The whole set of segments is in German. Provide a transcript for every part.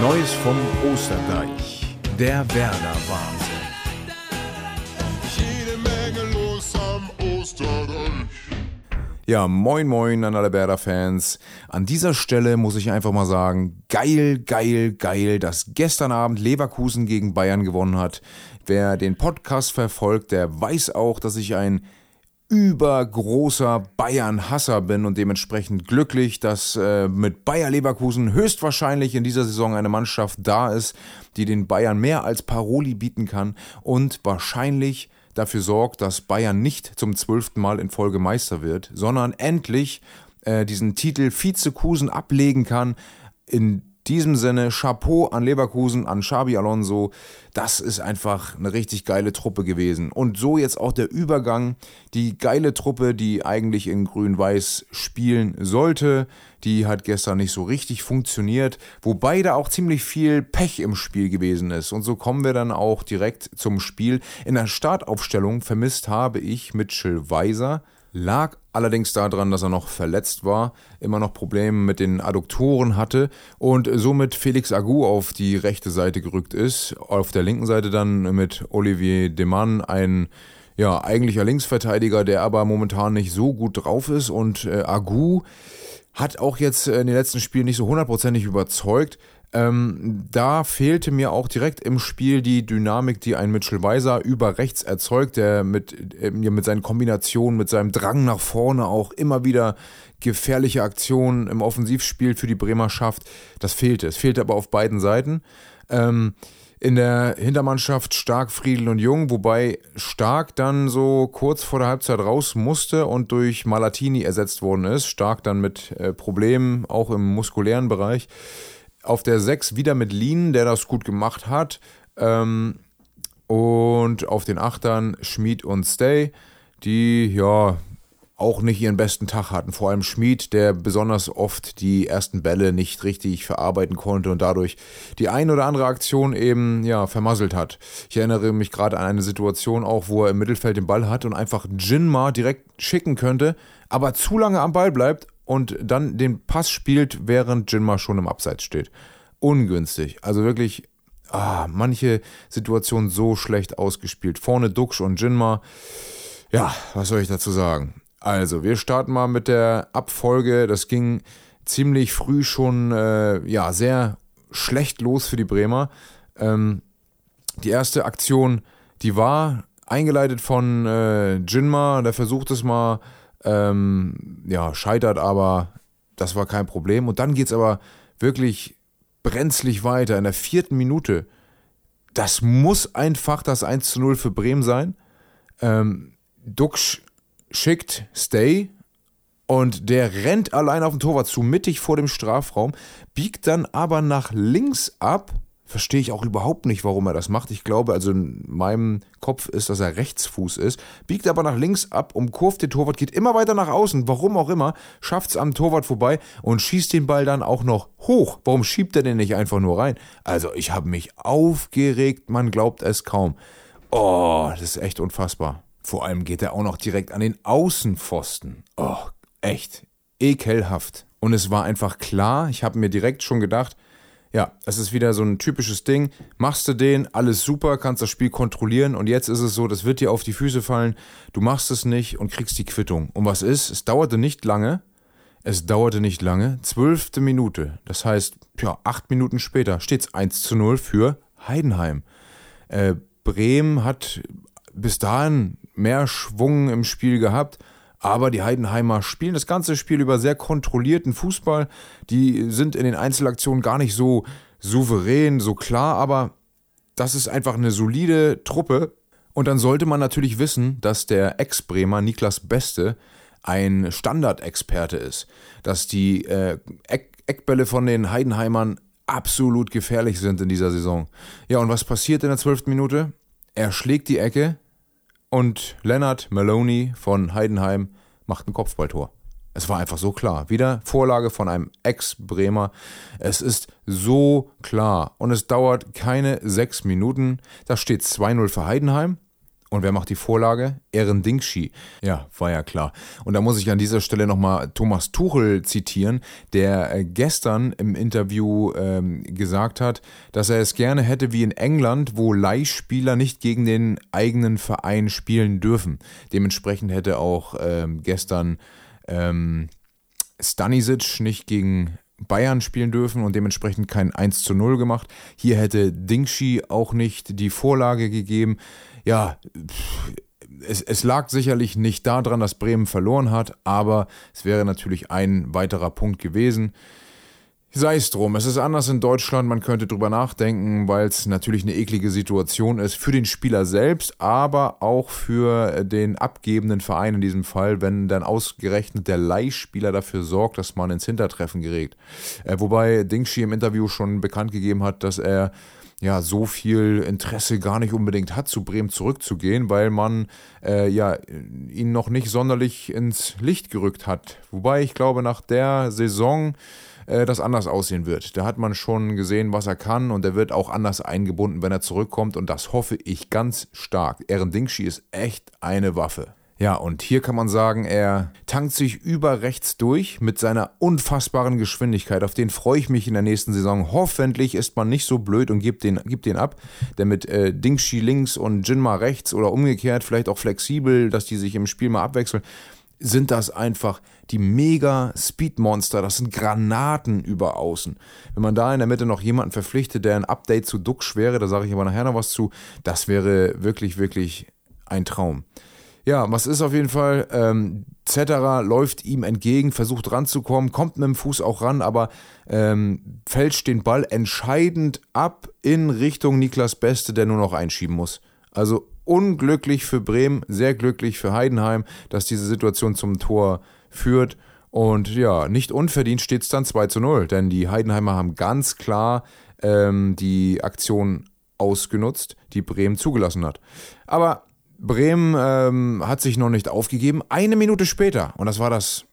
Neues vom Osterdeich. Der Werder-Wahnsinn. Jede Menge los am Osterdeich. Ja, moin moin an alle Werder-Fans. An dieser Stelle muss ich einfach mal sagen, geil, geil, geil, dass gestern Abend Leverkusen gegen Bayern gewonnen hat. Wer den Podcast verfolgt, der weiß auch, dass ich ein übergroßer Bayern-Hasser bin und dementsprechend glücklich, dass äh, mit Bayer Leverkusen höchstwahrscheinlich in dieser Saison eine Mannschaft da ist, die den Bayern mehr als Paroli bieten kann und wahrscheinlich dafür sorgt, dass Bayern nicht zum zwölften Mal in Folge Meister wird, sondern endlich äh, diesen Titel Vizekusen ablegen kann. In diesem Sinne, Chapeau an Leverkusen, an Xabi Alonso. Das ist einfach eine richtig geile Truppe gewesen. Und so jetzt auch der Übergang. Die geile Truppe, die eigentlich in Grün-Weiß spielen sollte, die hat gestern nicht so richtig funktioniert. Wobei da auch ziemlich viel Pech im Spiel gewesen ist. Und so kommen wir dann auch direkt zum Spiel. In der Startaufstellung vermisst habe ich Mitchell Weiser. Lag allerdings daran, dass er noch verletzt war, immer noch Probleme mit den Adduktoren hatte und somit Felix Agu auf die rechte Seite gerückt ist. Auf der linken Seite dann mit Olivier Demann ein ja, eigentlicher Linksverteidiger, der aber momentan nicht so gut drauf ist und äh, Agu hat auch jetzt in den letzten Spielen nicht so hundertprozentig überzeugt. Ähm, da fehlte mir auch direkt im Spiel die Dynamik, die ein Mitchell Weiser über rechts erzeugt, der mit, äh, mit seinen Kombinationen, mit seinem Drang nach vorne auch immer wieder gefährliche Aktionen im Offensivspiel für die Bremer schafft. Das fehlte. Es fehlte aber auf beiden Seiten. Ähm, in der Hintermannschaft Stark, Friedel und Jung, wobei Stark dann so kurz vor der Halbzeit raus musste und durch Malatini ersetzt worden ist. Stark dann mit äh, Problemen, auch im muskulären Bereich. Auf der 6 wieder mit Lean, der das gut gemacht hat. Ähm, und auf den Achtern Schmid und Stay, die ja auch nicht ihren besten Tag hatten. Vor allem Schmid, der besonders oft die ersten Bälle nicht richtig verarbeiten konnte und dadurch die ein oder andere Aktion eben ja vermasselt hat. Ich erinnere mich gerade an eine Situation auch, wo er im Mittelfeld den Ball hat und einfach Jinma direkt schicken könnte, aber zu lange am Ball bleibt und dann den Pass spielt, während Jinma schon im Abseits steht. Ungünstig. Also wirklich, ah, manche Situationen so schlecht ausgespielt. Vorne Duxch und Jinma. Ja, was soll ich dazu sagen? Also, wir starten mal mit der Abfolge. Das ging ziemlich früh schon, äh, ja, sehr schlecht los für die Bremer. Ähm, die erste Aktion, die war eingeleitet von äh, Jinma, der versucht es mal ähm, ja, scheitert aber, das war kein Problem. Und dann geht es aber wirklich brenzlig weiter in der vierten Minute. Das muss einfach das 1 zu 0 für Bremen sein. Ähm, Duxch schickt Stay und der rennt allein auf den Torwart zu, mittig vor dem Strafraum, biegt dann aber nach links ab verstehe ich auch überhaupt nicht, warum er das macht. Ich glaube, also in meinem Kopf ist, dass er Rechtsfuß ist, biegt aber nach links ab, umkurvt den Torwart, geht immer weiter nach außen, warum auch immer, schafft es am Torwart vorbei und schießt den Ball dann auch noch hoch. Warum schiebt er den nicht einfach nur rein? Also ich habe mich aufgeregt, man glaubt es kaum. Oh, das ist echt unfassbar. Vor allem geht er auch noch direkt an den Außenpfosten. Oh, echt ekelhaft. Und es war einfach klar, ich habe mir direkt schon gedacht, ja, es ist wieder so ein typisches Ding. Machst du den, alles super, kannst das Spiel kontrollieren und jetzt ist es so, das wird dir auf die Füße fallen. Du machst es nicht und kriegst die Quittung. Und was ist? Es dauerte nicht lange. Es dauerte nicht lange. Zwölfte Minute. Das heißt, ja, acht Minuten später steht es 1 zu 0 für Heidenheim. Äh, Bremen hat bis dahin mehr Schwung im Spiel gehabt aber die Heidenheimer spielen das ganze Spiel über sehr kontrollierten Fußball. Die sind in den Einzelaktionen gar nicht so souverän, so klar, aber das ist einfach eine solide Truppe. Und dann sollte man natürlich wissen, dass der Ex-Bremer Niklas Beste ein Standardexperte ist. Dass die äh, Eck Eckbälle von den Heidenheimern absolut gefährlich sind in dieser Saison. Ja, und was passiert in der zwölften Minute? Er schlägt die Ecke, und Leonard Maloney von Heidenheim macht ein Kopfballtor. Es war einfach so klar. Wieder Vorlage von einem Ex-Bremer. Es ist so klar. Und es dauert keine sechs Minuten. Da steht 2-0 für Heidenheim. Und wer macht die Vorlage? Ehren Dingshi. Ja, war ja klar. Und da muss ich an dieser Stelle nochmal Thomas Tuchel zitieren, der äh, gestern im Interview ähm, gesagt hat, dass er es gerne hätte wie in England, wo Leihspieler nicht gegen den eigenen Verein spielen dürfen. Dementsprechend hätte auch ähm, gestern ähm, Stanisic nicht gegen Bayern spielen dürfen und dementsprechend kein 1 zu 0 gemacht. Hier hätte Dingshi auch nicht die Vorlage gegeben ja, es, es, lag sicherlich nicht daran, dass Bremen verloren hat, aber es wäre natürlich ein weiterer Punkt gewesen. Sei es drum, es ist anders in Deutschland, man könnte drüber nachdenken, weil es natürlich eine eklige Situation ist für den Spieler selbst, aber auch für den abgebenden Verein in diesem Fall, wenn dann ausgerechnet der Leihspieler dafür sorgt, dass man ins Hintertreffen gerät. Äh, wobei Dingshi im Interview schon bekannt gegeben hat, dass er ja so viel Interesse gar nicht unbedingt hat, zu Bremen zurückzugehen, weil man äh, ja ihn noch nicht sonderlich ins Licht gerückt hat. Wobei ich glaube, nach der Saison äh, das anders aussehen wird. Da hat man schon gesehen, was er kann und er wird auch anders eingebunden, wenn er zurückkommt und das hoffe ich ganz stark. Ehren Dingschi ist echt eine Waffe. Ja, und hier kann man sagen, er tankt sich über rechts durch mit seiner unfassbaren Geschwindigkeit. Auf den freue ich mich in der nächsten Saison. Hoffentlich ist man nicht so blöd und gibt den, gibt den ab. Denn mit äh, Dingshi links und Jinma rechts oder umgekehrt, vielleicht auch flexibel, dass die sich im Spiel mal abwechseln, sind das einfach die mega Speedmonster. Das sind Granaten über außen. Wenn man da in der Mitte noch jemanden verpflichtet, der ein Update zu Duck wäre, da sage ich aber nachher noch was zu, das wäre wirklich, wirklich ein Traum. Ja, was ist auf jeden Fall? Ähm, Zetterer läuft ihm entgegen, versucht ranzukommen, kommt mit dem Fuß auch ran, aber ähm, fälscht den Ball entscheidend ab in Richtung Niklas Beste, der nur noch einschieben muss. Also unglücklich für Bremen, sehr glücklich für Heidenheim, dass diese Situation zum Tor führt. Und ja, nicht unverdient steht es dann 2 zu 0, denn die Heidenheimer haben ganz klar ähm, die Aktion ausgenutzt, die Bremen zugelassen hat. Aber Bremen ähm, hat sich noch nicht aufgegeben. Eine Minute später, und das war das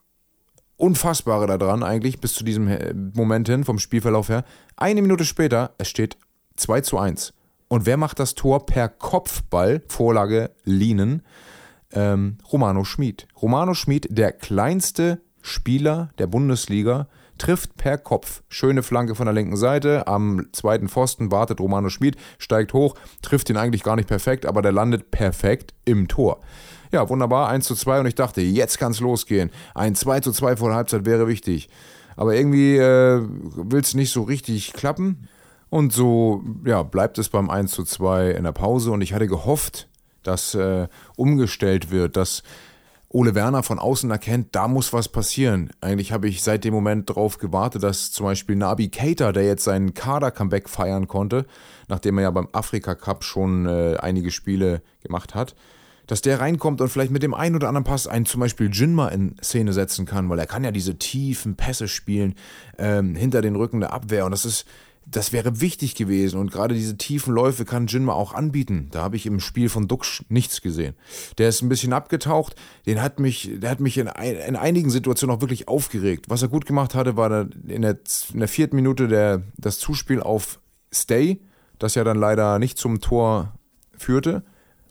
Unfassbare daran eigentlich, bis zu diesem äh, Moment hin, vom Spielverlauf her, eine Minute später, es steht 2 zu 1. Und wer macht das Tor per Kopfball? Vorlage Lienen. Ähm, Romano Schmid. Romano Schmid, der kleinste Spieler der Bundesliga, trifft per Kopf. Schöne Flanke von der linken Seite. Am zweiten Pfosten wartet Romano Schmid, steigt hoch, trifft ihn eigentlich gar nicht perfekt, aber der landet perfekt im Tor. Ja, wunderbar, 1 zu 2 und ich dachte, jetzt kann es losgehen. Ein 2 zu 2 vor der Halbzeit wäre wichtig. Aber irgendwie äh, will es nicht so richtig klappen. Und so ja, bleibt es beim 1 zu 2 in der Pause. Und ich hatte gehofft, dass äh, umgestellt wird, dass Ole Werner von außen erkennt, da muss was passieren. Eigentlich habe ich seit dem Moment darauf gewartet, dass zum Beispiel Nabi Keita, der jetzt seinen Kader-Comeback feiern konnte, nachdem er ja beim Afrika Cup schon äh, einige Spiele gemacht hat, dass der reinkommt und vielleicht mit dem einen oder anderen Pass einen zum Beispiel Jinma in Szene setzen kann, weil er kann ja diese tiefen Pässe spielen ähm, hinter den Rücken der Abwehr und das ist das wäre wichtig gewesen und gerade diese tiefen Läufe kann Jinma auch anbieten. Da habe ich im Spiel von Dux nichts gesehen. Der ist ein bisschen abgetaucht, den hat mich, der hat mich in, ein, in einigen Situationen auch wirklich aufgeregt. Was er gut gemacht hatte, war in der, in der vierten Minute der, das Zuspiel auf Stay, das ja dann leider nicht zum Tor führte.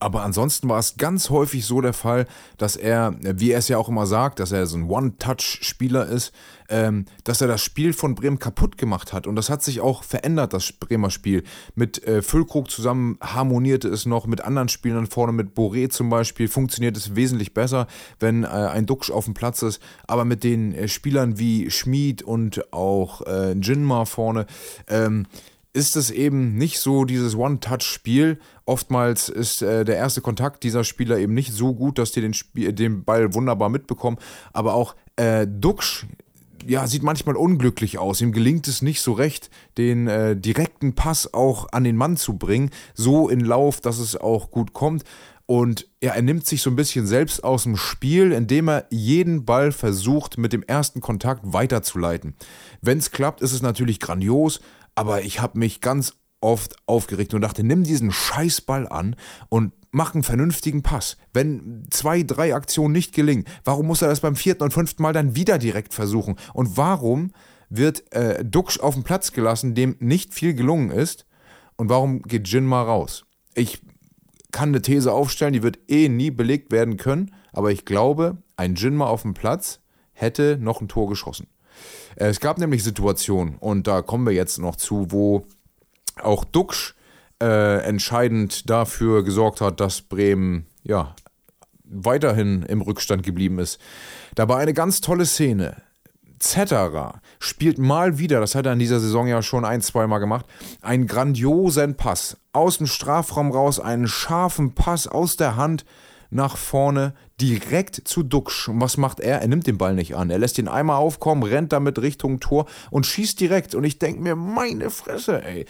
Aber ansonsten war es ganz häufig so der Fall, dass er, wie er es ja auch immer sagt, dass er so ein One-Touch-Spieler ist, ähm, dass er das Spiel von Bremen kaputt gemacht hat. Und das hat sich auch verändert, das Bremer Spiel. Mit äh, Füllkrug zusammen harmonierte es noch, mit anderen Spielern vorne, mit Boré zum Beispiel, funktioniert es wesentlich besser, wenn äh, ein Duxch auf dem Platz ist. Aber mit den äh, Spielern wie Schmid und auch äh, Jinma vorne, ähm, ist es eben nicht so dieses One-Touch-Spiel. Oftmals ist äh, der erste Kontakt dieser Spieler eben nicht so gut, dass die den, Spiel, den Ball wunderbar mitbekommen. Aber auch äh, Duxch, ja, sieht manchmal unglücklich aus. Ihm gelingt es nicht so recht, den äh, direkten Pass auch an den Mann zu bringen, so in Lauf, dass es auch gut kommt. Und ja, er nimmt sich so ein bisschen selbst aus dem Spiel, indem er jeden Ball versucht, mit dem ersten Kontakt weiterzuleiten. Wenn es klappt, ist es natürlich grandios, aber ich habe mich ganz oft aufgeregt und dachte, nimm diesen Scheißball an und mach einen vernünftigen Pass. Wenn zwei, drei Aktionen nicht gelingen, warum muss er das beim vierten und fünften Mal dann wieder direkt versuchen? Und warum wird äh, Duxch auf den Platz gelassen, dem nicht viel gelungen ist? Und warum geht Jin mal raus? Ich kann eine These aufstellen, die wird eh nie belegt werden können, aber ich glaube, ein Jinma auf dem Platz hätte noch ein Tor geschossen. Äh, es gab nämlich Situationen, und da kommen wir jetzt noch zu, wo auch Duxch äh, entscheidend dafür gesorgt hat, dass Bremen ja weiterhin im Rückstand geblieben ist. Da war eine ganz tolle Szene. Zetterer spielt mal wieder, das hat er in dieser Saison ja schon ein, zweimal gemacht, einen grandiosen Pass aus dem Strafraum raus, einen scharfen Pass aus der Hand nach vorne, direkt zu Duxch. Und was macht er? Er nimmt den Ball nicht an. Er lässt ihn einmal aufkommen, rennt damit Richtung Tor und schießt direkt. Und ich denke mir, meine Fresse, ey,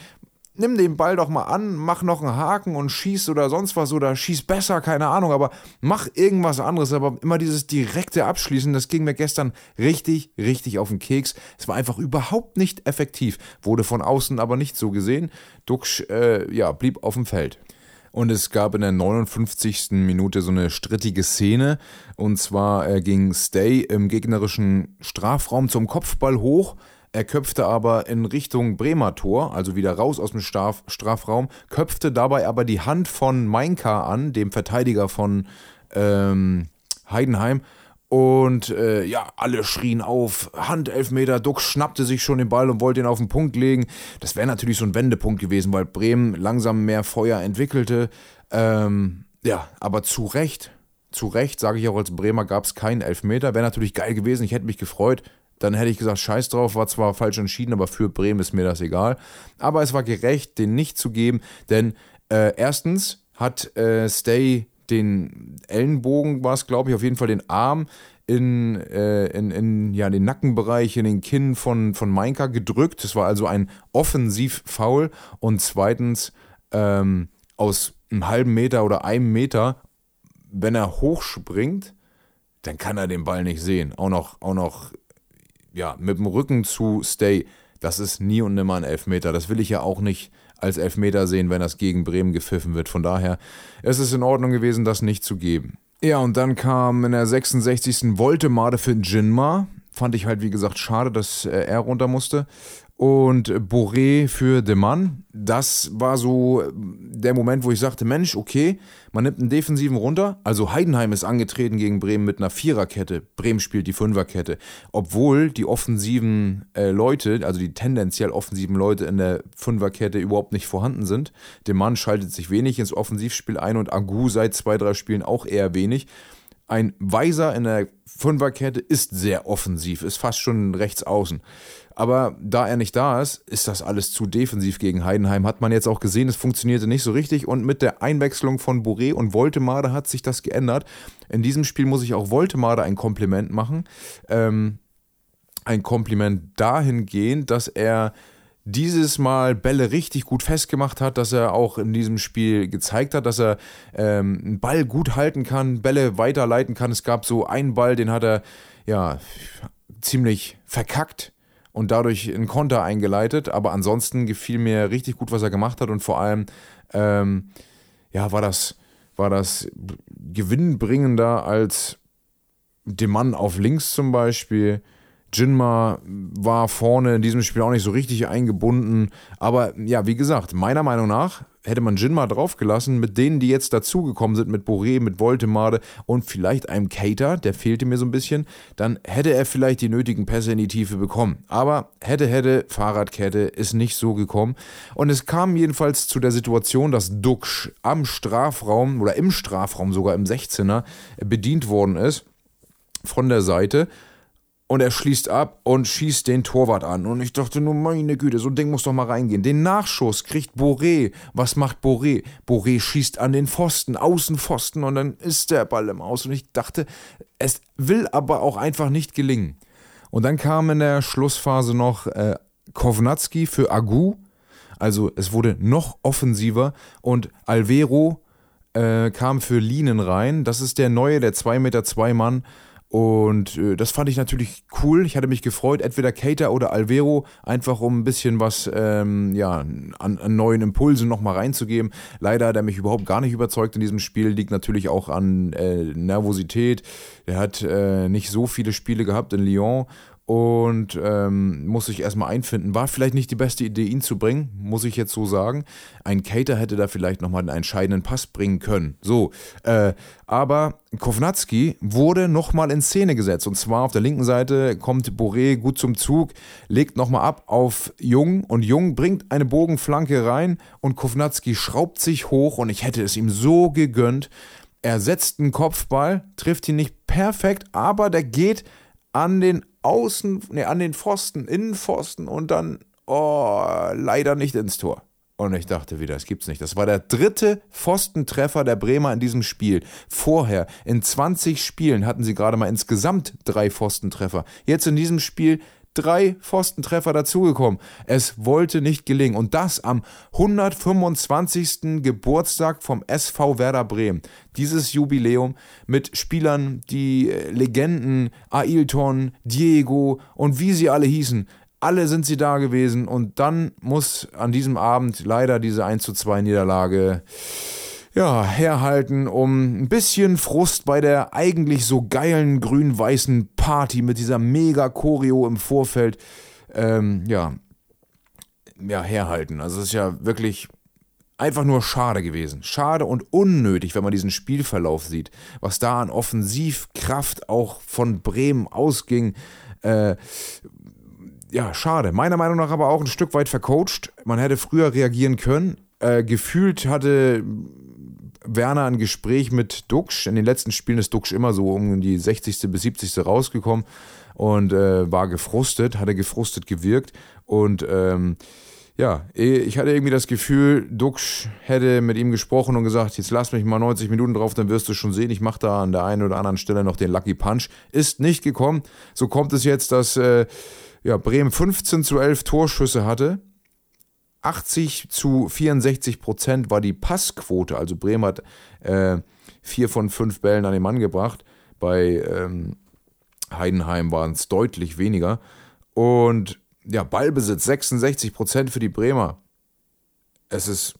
nimm den Ball doch mal an, mach noch einen Haken und schieß oder sonst was oder schieß besser, keine Ahnung, aber mach irgendwas anderes. Aber immer dieses direkte Abschließen, das ging mir gestern richtig, richtig auf den Keks. Es war einfach überhaupt nicht effektiv, wurde von außen aber nicht so gesehen. Duxch, äh, ja, blieb auf dem Feld. Und es gab in der 59. Minute so eine strittige Szene. Und zwar äh, ging Stay im gegnerischen Strafraum zum Kopfball hoch er köpfte aber in Richtung Bremer Tor, also wieder raus aus dem Straf Strafraum, köpfte dabei aber die Hand von Meinka an, dem Verteidiger von ähm, Heidenheim. Und äh, ja, alle schrien auf, Handelfmeter, Duck schnappte sich schon den Ball und wollte ihn auf den Punkt legen. Das wäre natürlich so ein Wendepunkt gewesen, weil Bremen langsam mehr Feuer entwickelte. Ähm, ja, aber zu Recht, zu Recht, sage ich auch als Bremer, gab es keinen Elfmeter. Wäre natürlich geil gewesen, ich hätte mich gefreut dann hätte ich gesagt, scheiß drauf, war zwar falsch entschieden, aber für Bremen ist mir das egal. Aber es war gerecht, den nicht zu geben, denn äh, erstens hat äh, Stay den Ellenbogen, war es glaube ich, auf jeden Fall den Arm in, äh, in, in ja, den Nackenbereich, in den Kinn von, von Mainka gedrückt. Das war also ein Offensiv-Foul. Und zweitens, ähm, aus einem halben Meter oder einem Meter, wenn er hochspringt, dann kann er den Ball nicht sehen. Auch noch, auch noch ja, mit dem Rücken zu Stay, das ist nie und nimmer ein Elfmeter. Das will ich ja auch nicht als Elfmeter sehen, wenn das gegen Bremen gepfiffen wird. Von daher ist es in Ordnung gewesen, das nicht zu geben. Ja, und dann kam in der 66. Voltemade für Jinma. Fand ich halt, wie gesagt, schade, dass äh, er runter musste und Boré für De Mann. Das war so der Moment, wo ich sagte, Mensch, okay, man nimmt einen Defensiven runter. Also Heidenheim ist angetreten gegen Bremen mit einer Viererkette. Bremen spielt die Fünferkette. Obwohl die offensiven äh, Leute, also die tendenziell offensiven Leute in der Fünferkette überhaupt nicht vorhanden sind. De Mann schaltet sich wenig ins Offensivspiel ein und Agu seit zwei, drei Spielen auch eher wenig. Ein Weiser in der Fünferkette ist sehr offensiv, ist fast schon rechts außen. Aber da er nicht da ist, ist das alles zu defensiv gegen Heidenheim. Hat man jetzt auch gesehen, es funktionierte nicht so richtig. Und mit der Einwechslung von Boré und Voltemade hat sich das geändert. In diesem Spiel muss ich auch Voltemade ein Kompliment machen. Ähm, ein Kompliment dahingehend, dass er dieses Mal Bälle richtig gut festgemacht hat, dass er auch in diesem Spiel gezeigt hat, dass er ähm, einen Ball gut halten kann, Bälle weiterleiten kann. Es gab so einen Ball, den hat er ja ziemlich verkackt und dadurch einen Konter eingeleitet. Aber ansonsten gefiel mir richtig gut, was er gemacht hat und vor allem ähm, ja, war das, war das gewinnbringender als dem Mann auf links zum Beispiel. Jinma war vorne in diesem Spiel auch nicht so richtig eingebunden. Aber ja, wie gesagt, meiner Meinung nach hätte man Jinma draufgelassen, mit denen, die jetzt dazugekommen sind, mit Boré, mit Voltemade und vielleicht einem Cater, der fehlte mir so ein bisschen, dann hätte er vielleicht die nötigen Pässe in die Tiefe bekommen. Aber hätte, hätte, Fahrradkette ist nicht so gekommen. Und es kam jedenfalls zu der Situation, dass Duxch am Strafraum oder im Strafraum sogar im 16er bedient worden ist von der Seite und er schließt ab und schießt den Torwart an. Und ich dachte nur, meine Güte, so ein Ding muss doch mal reingehen. Den Nachschuss kriegt Boré. Was macht Boré? Boré schießt an den Pfosten, Außenpfosten und dann ist der Ball im Aus. Und ich dachte, es will aber auch einfach nicht gelingen. Und dann kam in der Schlussphase noch äh, Kovnatski für Agu. Also es wurde noch offensiver und Alvero äh, kam für Linen rein. Das ist der neue, der 2 Meter 2 Mann und äh, das fand ich natürlich cool. Ich hatte mich gefreut, entweder Cater oder Alvero, einfach um ein bisschen was ähm, ja, an, an, neuen Impulsen nochmal reinzugeben. Leider hat er mich überhaupt gar nicht überzeugt in diesem Spiel. Liegt natürlich auch an äh, Nervosität. Er hat äh, nicht so viele Spiele gehabt in Lyon und ähm, muss sich erstmal einfinden. War vielleicht nicht die beste Idee, ihn zu bringen, muss ich jetzt so sagen. Ein Cater hätte da vielleicht nochmal einen entscheidenden Pass bringen können. So, äh, aber Kovnatski wurde nochmal in Szene gesetzt. Und zwar auf der linken Seite kommt Boré gut zum Zug, legt nochmal ab auf Jung und Jung bringt eine Bogenflanke rein und Kovnatski schraubt sich hoch und ich hätte es ihm so gegönnt. Er setzt einen Kopfball, trifft ihn nicht perfekt, aber der geht an den Außen, ne, an den Pfosten, Innenpfosten und dann, oh, leider nicht ins Tor. Und ich dachte wieder, das gibt's nicht. Das war der dritte Pfostentreffer der Bremer in diesem Spiel. Vorher, in 20 Spielen, hatten sie gerade mal insgesamt drei Pfostentreffer. Jetzt in diesem Spiel drei Pfostentreffer dazugekommen. Es wollte nicht gelingen. Und das am 125. Geburtstag vom SV Werder Bremen. Dieses Jubiläum mit Spielern, die äh, Legenden, Ailton, Diego und wie sie alle hießen. Alle sind sie da gewesen und dann muss an diesem Abend leider diese 1 zu 2 Niederlage ja, herhalten, um ein bisschen Frust bei der eigentlich so geilen grün-weißen Party mit dieser mega Choreo im Vorfeld, ähm, ja, ja, herhalten. Also es ist ja wirklich einfach nur schade gewesen. Schade und unnötig, wenn man diesen Spielverlauf sieht. Was da an Offensivkraft auch von Bremen ausging. Äh, ja, schade. Meiner Meinung nach aber auch ein Stück weit vercoacht. Man hätte früher reagieren können. Äh, gefühlt hatte Werner ein Gespräch mit Duxch. In den letzten Spielen ist Duxch immer so um die 60. bis 70. rausgekommen und äh, war gefrustet, hatte gefrustet gewirkt. Und ähm, ja, ich hatte irgendwie das Gefühl, Duxch hätte mit ihm gesprochen und gesagt, jetzt lass mich mal 90 Minuten drauf, dann wirst du schon sehen, ich mache da an der einen oder anderen Stelle noch den Lucky Punch. Ist nicht gekommen. So kommt es jetzt, dass äh, ja, Bremen 15 zu 11 Torschüsse hatte 80 zu 64 Prozent war die Passquote. Also Bremen hat äh, vier von fünf Bällen an den Mann gebracht. Bei ähm, Heidenheim waren es deutlich weniger. Und ja, Ballbesitz 66 Prozent für die Bremer. Es ist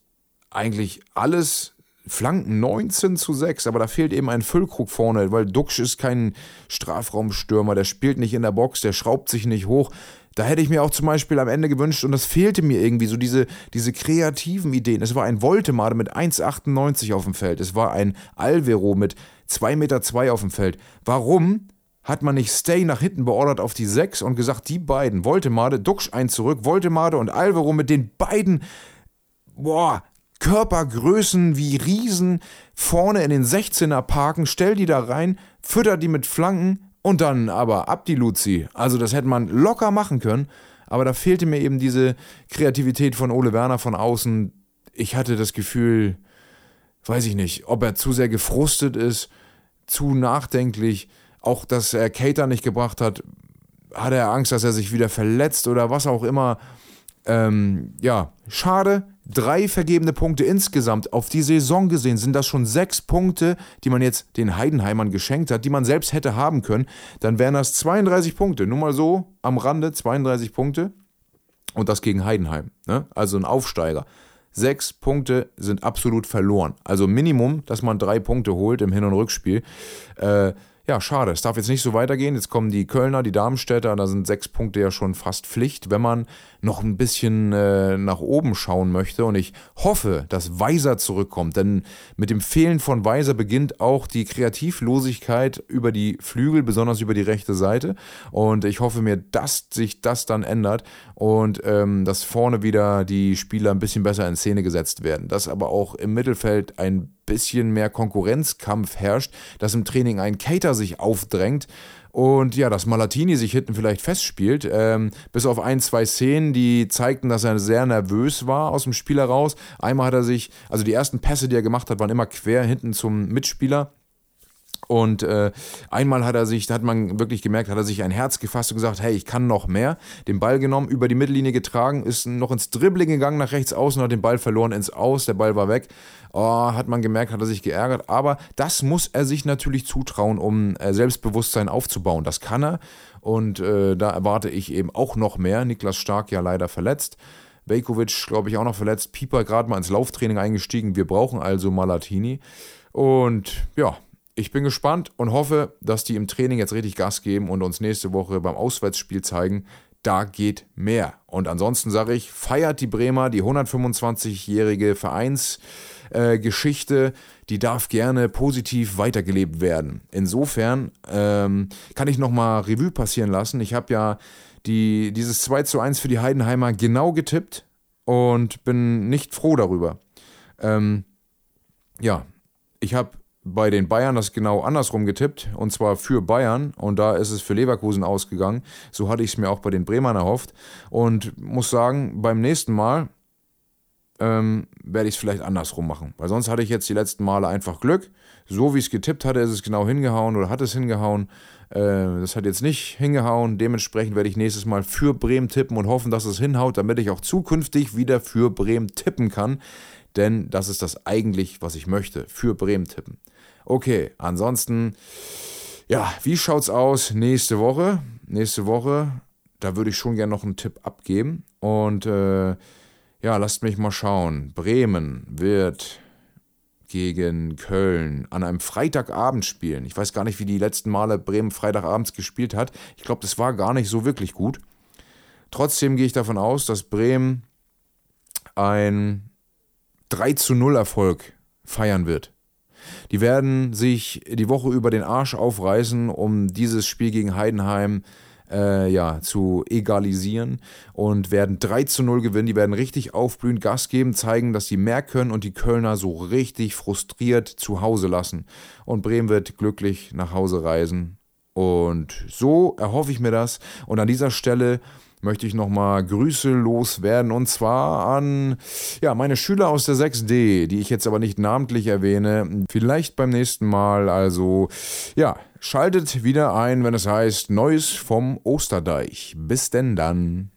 eigentlich alles Flanken 19 zu 6, aber da fehlt eben ein Füllkrug vorne, weil Duxch ist kein Strafraumstürmer, der spielt nicht in der Box, der schraubt sich nicht hoch. Da hätte ich mir auch zum Beispiel am Ende gewünscht, und das fehlte mir irgendwie, so diese, diese kreativen Ideen. Es war ein Voltemade mit 1,98 auf dem Feld. Es war ein Alvero mit 2,2 Meter auf dem Feld. Warum hat man nicht Stay nach hinten beordert auf die 6 und gesagt, die beiden, Voltemade, Duxch ein zurück, Voltemade und Alvero mit den beiden, boah, Körpergrößen wie Riesen vorne in den 16er parken, stell die da rein, fütter die mit Flanken und dann aber ab die Luzi. Also das hätte man locker machen können, aber da fehlte mir eben diese Kreativität von Ole Werner von außen. Ich hatte das Gefühl, weiß ich nicht, ob er zu sehr gefrustet ist, zu nachdenklich, auch dass er Cater nicht gebracht hat, hatte er Angst, dass er sich wieder verletzt oder was auch immer. Ähm, ja, schade, drei vergebene Punkte insgesamt. Auf die Saison gesehen sind das schon sechs Punkte, die man jetzt den Heidenheimern geschenkt hat, die man selbst hätte haben können. Dann wären das 32 Punkte. Nur mal so am Rande 32 Punkte. Und das gegen Heidenheim. Ne? Also ein Aufsteiger. Sechs Punkte sind absolut verloren. Also Minimum, dass man drei Punkte holt im Hin- und Rückspiel. Äh, ja, schade. Es darf jetzt nicht so weitergehen. Jetzt kommen die Kölner, die Darmstädter, da sind sechs Punkte ja schon fast Pflicht, wenn man noch ein bisschen äh, nach oben schauen möchte. Und ich hoffe, dass Weiser zurückkommt, denn mit dem Fehlen von Weiser beginnt auch die Kreativlosigkeit über die Flügel, besonders über die rechte Seite. Und ich hoffe mir, dass sich das dann ändert und ähm, dass vorne wieder die Spieler ein bisschen besser in Szene gesetzt werden. Dass aber auch im Mittelfeld ein bisschen mehr Konkurrenzkampf herrscht, dass im Training ein Cater sich aufdrängt und ja, dass Malatini sich hinten vielleicht festspielt, ähm, bis auf ein, zwei Szenen, die zeigten, dass er sehr nervös war aus dem Spiel heraus. Einmal hat er sich, also die ersten Pässe, die er gemacht hat, waren immer quer hinten zum Mitspieler. Und äh, einmal hat er sich, da hat man wirklich gemerkt, hat er sich ein Herz gefasst und gesagt, hey, ich kann noch mehr. Den Ball genommen, über die Mittellinie getragen, ist noch ins Dribbling gegangen nach rechts außen, hat den Ball verloren ins Aus, der Ball war weg. Oh, hat man gemerkt, hat er sich geärgert. Aber das muss er sich natürlich zutrauen, um äh, Selbstbewusstsein aufzubauen. Das kann er. Und äh, da erwarte ich eben auch noch mehr. Niklas Stark ja leider verletzt. Bejkovic, glaube ich, auch noch verletzt. Pieper gerade mal ins Lauftraining eingestiegen. Wir brauchen also Malatini. Und ja, ich bin gespannt und hoffe, dass die im Training jetzt richtig Gas geben und uns nächste Woche beim Auswärtsspiel zeigen, da geht mehr. Und ansonsten sage ich, feiert die Bremer, die 125-jährige Vereinsgeschichte, äh, die darf gerne positiv weitergelebt werden. Insofern ähm, kann ich nochmal Revue passieren lassen. Ich habe ja die, dieses 2 zu 1 für die Heidenheimer genau getippt und bin nicht froh darüber. Ähm, ja, ich habe bei den Bayern das genau andersrum getippt und zwar für Bayern und da ist es für Leverkusen ausgegangen. So hatte ich es mir auch bei den Bremern erhofft und muss sagen, beim nächsten Mal ähm, werde ich es vielleicht andersrum machen, weil sonst hatte ich jetzt die letzten Male einfach Glück. So wie es getippt hatte, ist es genau hingehauen oder hat es hingehauen. Äh, das hat jetzt nicht hingehauen. Dementsprechend werde ich nächstes Mal für Bremen tippen und hoffen, dass es hinhaut, damit ich auch zukünftig wieder für Bremen tippen kann. Denn das ist das eigentlich, was ich möchte, für Bremen tippen. Okay, ansonsten, ja, wie schaut's aus nächste Woche? Nächste Woche, da würde ich schon gerne noch einen Tipp abgeben. Und äh, ja, lasst mich mal schauen. Bremen wird gegen Köln an einem Freitagabend spielen. Ich weiß gar nicht, wie die letzten Male Bremen Freitagabends gespielt hat. Ich glaube, das war gar nicht so wirklich gut. Trotzdem gehe ich davon aus, dass Bremen ein 3 zu 0 Erfolg feiern wird. Die werden sich die Woche über den Arsch aufreißen, um dieses Spiel gegen Heidenheim äh, ja, zu egalisieren und werden 3 zu 0 gewinnen. Die werden richtig aufblühen, Gas geben, zeigen, dass sie mehr können und die Kölner so richtig frustriert zu Hause lassen. Und Bremen wird glücklich nach Hause reisen. Und so erhoffe ich mir das. Und an dieser Stelle möchte ich nochmal Grüße loswerden und zwar an ja, meine Schüler aus der 6D, die ich jetzt aber nicht namentlich erwähne. Vielleicht beim nächsten Mal. Also ja, schaltet wieder ein, wenn es heißt Neues vom Osterdeich. Bis denn dann.